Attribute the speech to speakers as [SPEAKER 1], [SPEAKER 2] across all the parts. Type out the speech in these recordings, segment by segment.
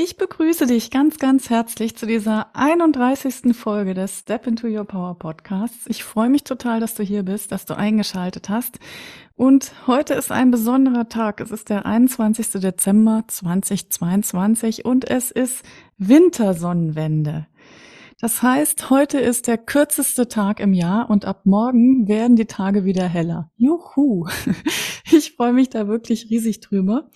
[SPEAKER 1] Ich begrüße dich ganz, ganz herzlich zu dieser 31. Folge des Step into Your Power Podcasts. Ich freue mich total, dass du hier bist, dass du eingeschaltet hast. Und heute ist ein besonderer Tag. Es ist der 21. Dezember 2022 und es ist Wintersonnenwende. Das heißt, heute ist der kürzeste Tag im Jahr und ab morgen werden die Tage wieder heller. Juhu! Ich freue mich da wirklich riesig drüber.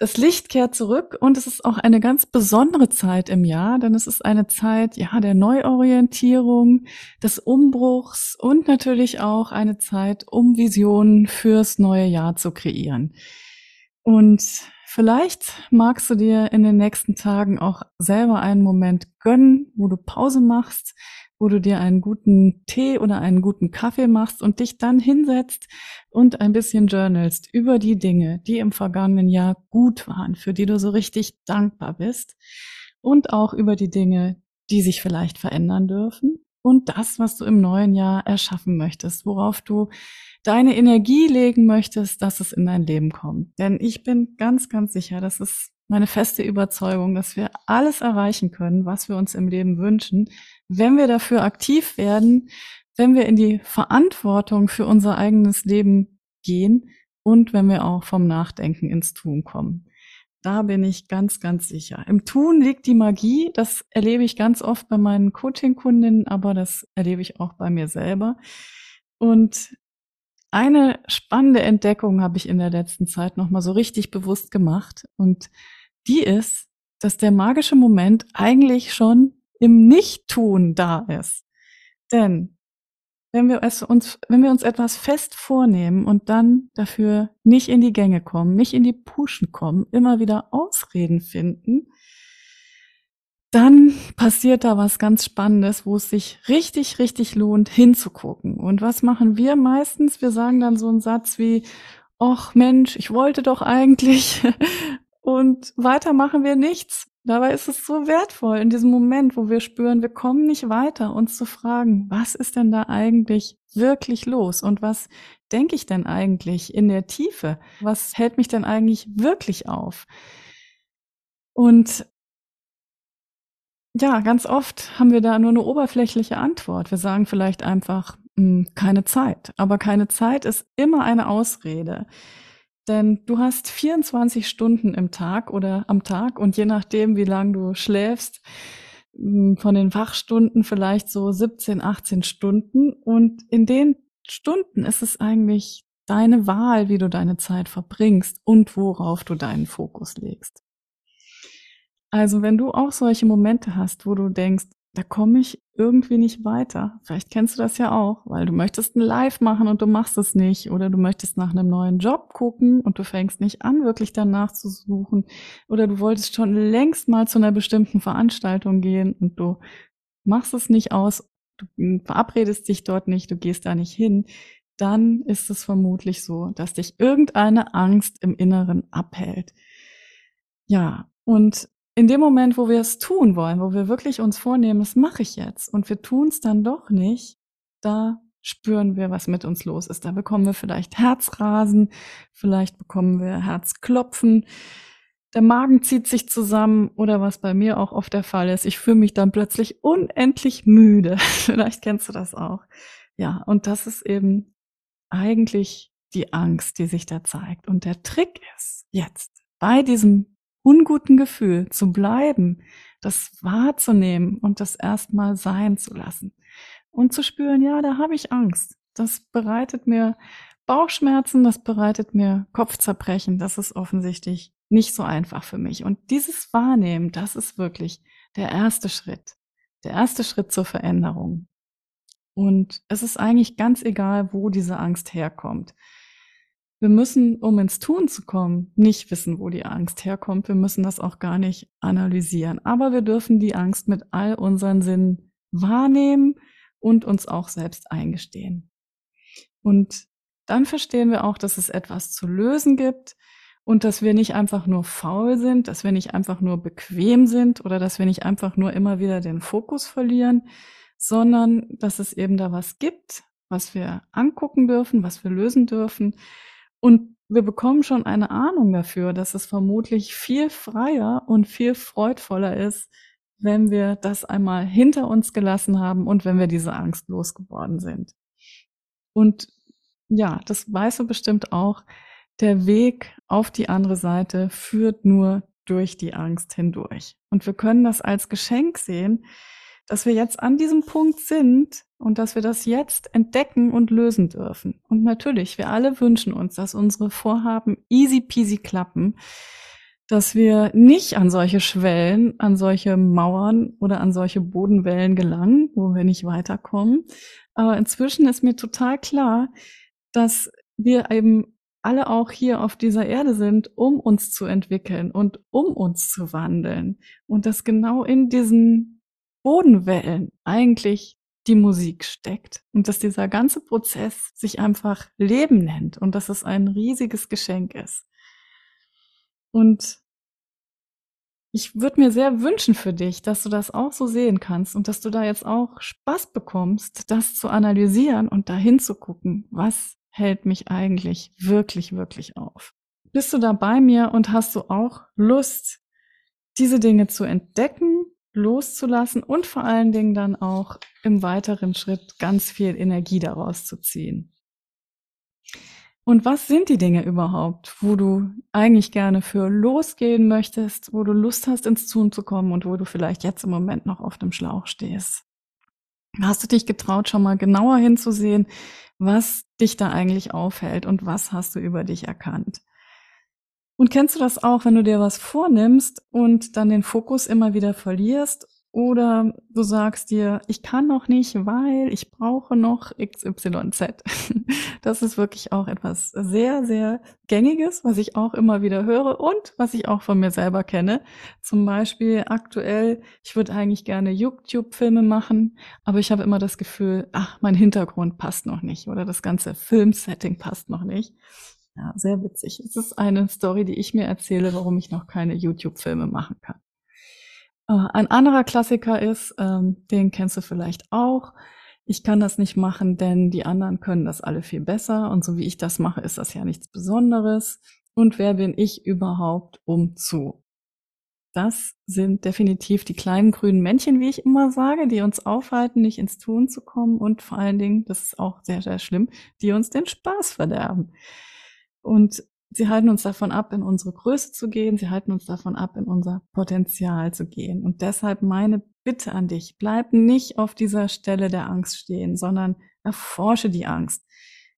[SPEAKER 1] Das Licht kehrt zurück und es ist auch eine ganz besondere Zeit im Jahr, denn es ist eine Zeit, ja, der Neuorientierung, des Umbruchs und natürlich auch eine Zeit, um Visionen fürs neue Jahr zu kreieren. Und Vielleicht magst du dir in den nächsten Tagen auch selber einen Moment gönnen, wo du Pause machst, wo du dir einen guten Tee oder einen guten Kaffee machst und dich dann hinsetzt und ein bisschen journalst über die Dinge, die im vergangenen Jahr gut waren, für die du so richtig dankbar bist und auch über die Dinge, die sich vielleicht verändern dürfen und das, was du im neuen Jahr erschaffen möchtest, worauf du deine Energie legen möchtest, dass es in dein Leben kommt. Denn ich bin ganz, ganz sicher, das ist meine feste Überzeugung, dass wir alles erreichen können, was wir uns im Leben wünschen, wenn wir dafür aktiv werden, wenn wir in die Verantwortung für unser eigenes Leben gehen und wenn wir auch vom Nachdenken ins Tun kommen. Da bin ich ganz, ganz sicher. Im Tun liegt die Magie. Das erlebe ich ganz oft bei meinen Coaching-Kundinnen, aber das erlebe ich auch bei mir selber. Und eine spannende Entdeckung habe ich in der letzten Zeit nochmal so richtig bewusst gemacht. Und die ist, dass der magische Moment eigentlich schon im Nichttun da ist. Denn wenn wir es uns, wenn wir uns etwas fest vornehmen und dann dafür nicht in die Gänge kommen, nicht in die Puschen kommen, immer wieder Ausreden finden, dann passiert da was ganz Spannendes, wo es sich richtig, richtig lohnt, hinzugucken. Und was machen wir meistens? Wir sagen dann so einen Satz wie, ach Mensch, ich wollte doch eigentlich. Und weiter machen wir nichts. Dabei ist es so wertvoll in diesem Moment, wo wir spüren, wir kommen nicht weiter, uns zu fragen, was ist denn da eigentlich wirklich los? Und was denke ich denn eigentlich in der Tiefe? Was hält mich denn eigentlich wirklich auf? Und ja, ganz oft haben wir da nur eine oberflächliche Antwort. Wir sagen vielleicht einfach, hm, keine Zeit. Aber keine Zeit ist immer eine Ausrede. Denn du hast 24 Stunden im Tag oder am Tag und je nachdem, wie lange du schläfst, hm, von den Wachstunden vielleicht so 17, 18 Stunden. Und in den Stunden ist es eigentlich deine Wahl, wie du deine Zeit verbringst und worauf du deinen Fokus legst. Also wenn du auch solche Momente hast, wo du denkst, da komme ich irgendwie nicht weiter. Vielleicht kennst du das ja auch, weil du möchtest ein Live machen und du machst es nicht. Oder du möchtest nach einem neuen Job gucken und du fängst nicht an, wirklich danach zu suchen. Oder du wolltest schon längst mal zu einer bestimmten Veranstaltung gehen und du machst es nicht aus, du verabredest dich dort nicht, du gehst da nicht hin. Dann ist es vermutlich so, dass dich irgendeine Angst im Inneren abhält. Ja, und in dem Moment, wo wir es tun wollen, wo wir wirklich uns vornehmen, das mache ich jetzt, und wir tun es dann doch nicht, da spüren wir, was mit uns los ist. Da bekommen wir vielleicht Herzrasen, vielleicht bekommen wir Herzklopfen, der Magen zieht sich zusammen oder was bei mir auch oft der Fall ist, ich fühle mich dann plötzlich unendlich müde. vielleicht kennst du das auch. Ja, und das ist eben eigentlich die Angst, die sich da zeigt. Und der Trick ist jetzt bei diesem unguten Gefühl zu bleiben, das wahrzunehmen und das erstmal sein zu lassen und zu spüren, ja, da habe ich Angst. Das bereitet mir Bauchschmerzen, das bereitet mir Kopfzerbrechen. Das ist offensichtlich nicht so einfach für mich. Und dieses Wahrnehmen, das ist wirklich der erste Schritt. Der erste Schritt zur Veränderung. Und es ist eigentlich ganz egal, wo diese Angst herkommt. Wir müssen, um ins Tun zu kommen, nicht wissen, wo die Angst herkommt. Wir müssen das auch gar nicht analysieren. Aber wir dürfen die Angst mit all unseren Sinnen wahrnehmen und uns auch selbst eingestehen. Und dann verstehen wir auch, dass es etwas zu lösen gibt und dass wir nicht einfach nur faul sind, dass wir nicht einfach nur bequem sind oder dass wir nicht einfach nur immer wieder den Fokus verlieren, sondern dass es eben da was gibt, was wir angucken dürfen, was wir lösen dürfen und wir bekommen schon eine Ahnung dafür, dass es vermutlich viel freier und viel freudvoller ist, wenn wir das einmal hinter uns gelassen haben und wenn wir diese Angst losgeworden sind. Und ja, das weißt du bestimmt auch, der Weg auf die andere Seite führt nur durch die Angst hindurch. Und wir können das als Geschenk sehen, dass wir jetzt an diesem Punkt sind und dass wir das jetzt entdecken und lösen dürfen. Und natürlich, wir alle wünschen uns, dass unsere Vorhaben easy peasy klappen, dass wir nicht an solche Schwellen, an solche Mauern oder an solche Bodenwellen gelangen, wo wir nicht weiterkommen. Aber inzwischen ist mir total klar, dass wir eben alle auch hier auf dieser Erde sind, um uns zu entwickeln und um uns zu wandeln. Und dass genau in diesen Bodenwellen eigentlich die Musik steckt und dass dieser ganze Prozess sich einfach Leben nennt und dass es ein riesiges Geschenk ist. Und ich würde mir sehr wünschen für dich, dass du das auch so sehen kannst und dass du da jetzt auch Spaß bekommst, das zu analysieren und dahin zu gucken, was hält mich eigentlich wirklich, wirklich auf. Bist du da bei mir und hast du auch Lust, diese Dinge zu entdecken loszulassen und vor allen Dingen dann auch im weiteren Schritt ganz viel Energie daraus zu ziehen. Und was sind die Dinge überhaupt, wo du eigentlich gerne für losgehen möchtest, wo du Lust hast, ins Tun zu kommen und wo du vielleicht jetzt im Moment noch auf dem Schlauch stehst? Hast du dich getraut, schon mal genauer hinzusehen, was dich da eigentlich aufhält und was hast du über dich erkannt? Und kennst du das auch, wenn du dir was vornimmst und dann den Fokus immer wieder verlierst? Oder du sagst dir, ich kann noch nicht, weil ich brauche noch XYZ. Das ist wirklich auch etwas sehr, sehr Gängiges, was ich auch immer wieder höre und was ich auch von mir selber kenne. Zum Beispiel aktuell, ich würde eigentlich gerne YouTube-Filme machen, aber ich habe immer das Gefühl, ach, mein Hintergrund passt noch nicht oder das ganze Filmsetting passt noch nicht. Ja, sehr witzig. Es ist eine Story, die ich mir erzähle, warum ich noch keine YouTube-Filme machen kann. Äh, ein anderer Klassiker ist, ähm, den kennst du vielleicht auch. Ich kann das nicht machen, denn die anderen können das alle viel besser. Und so wie ich das mache, ist das ja nichts Besonderes. Und wer bin ich überhaupt, um zu? Das sind definitiv die kleinen grünen Männchen, wie ich immer sage, die uns aufhalten, nicht ins Tun zu kommen und vor allen Dingen, das ist auch sehr, sehr schlimm, die uns den Spaß verderben. Und sie halten uns davon ab, in unsere Größe zu gehen. Sie halten uns davon ab, in unser Potenzial zu gehen. Und deshalb meine Bitte an dich, bleib nicht auf dieser Stelle der Angst stehen, sondern erforsche die Angst.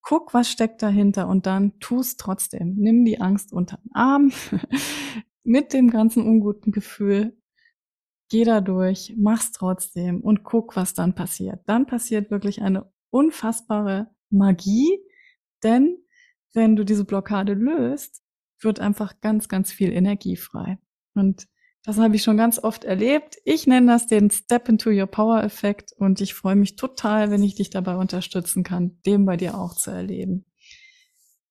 [SPEAKER 1] Guck, was steckt dahinter und dann tu's trotzdem. Nimm die Angst unter den Arm mit dem ganzen unguten Gefühl. Geh da durch, mach's trotzdem und guck, was dann passiert. Dann passiert wirklich eine unfassbare Magie, denn wenn du diese Blockade löst, wird einfach ganz, ganz viel Energie frei. Und das habe ich schon ganz oft erlebt. Ich nenne das den Step into Your Power Effekt und ich freue mich total, wenn ich dich dabei unterstützen kann, dem bei dir auch zu erleben.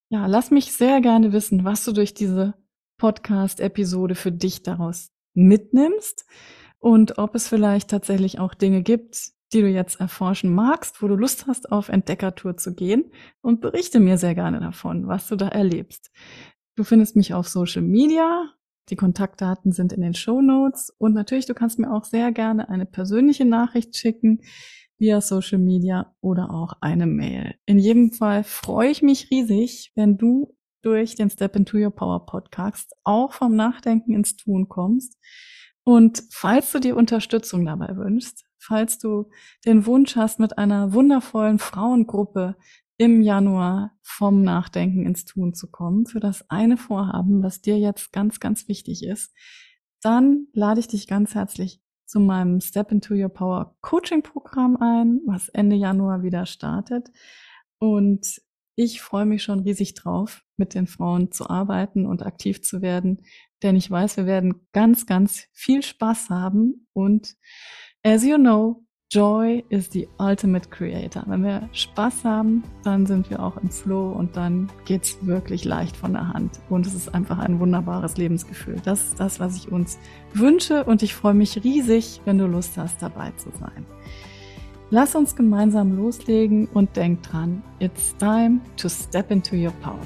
[SPEAKER 1] Ja, lass mich sehr gerne wissen, was du durch diese Podcast-Episode für dich daraus mitnimmst und ob es vielleicht tatsächlich auch Dinge gibt, die du jetzt erforschen magst, wo du Lust hast, auf Entdeckertour zu gehen und berichte mir sehr gerne davon, was du da erlebst. Du findest mich auf Social Media. Die Kontaktdaten sind in den Show Notes und natürlich, du kannst mir auch sehr gerne eine persönliche Nachricht schicken via Social Media oder auch eine Mail. In jedem Fall freue ich mich riesig, wenn du durch den Step into Your Power Podcast auch vom Nachdenken ins Tun kommst. Und falls du dir Unterstützung dabei wünschst, falls du den Wunsch hast, mit einer wundervollen Frauengruppe im Januar vom Nachdenken ins Tun zu kommen, für das eine Vorhaben, was dir jetzt ganz, ganz wichtig ist, dann lade ich dich ganz herzlich zu meinem Step into Your Power Coaching Programm ein, was Ende Januar wieder startet. Und Ich freue mich schon riesig drauf, mit den Frauen zu arbeiten und aktiv zu werden, denn ich weiß, wir werden ganz, ganz viel Spaß haben und as you know, Joy is the ultimate creator. Wenn wir Spaß haben, dann sind wir auch im Flow und dann geht's wirklich leicht von der Hand. Und es ist einfach ein wunderbares Lebensgefühl. Das ist das, was ich uns wünsche und ich freue mich riesig, wenn du Lust hast, dabei zu sein. Lass uns gemeinsam loslegen und denk dran, it's time to step into your power.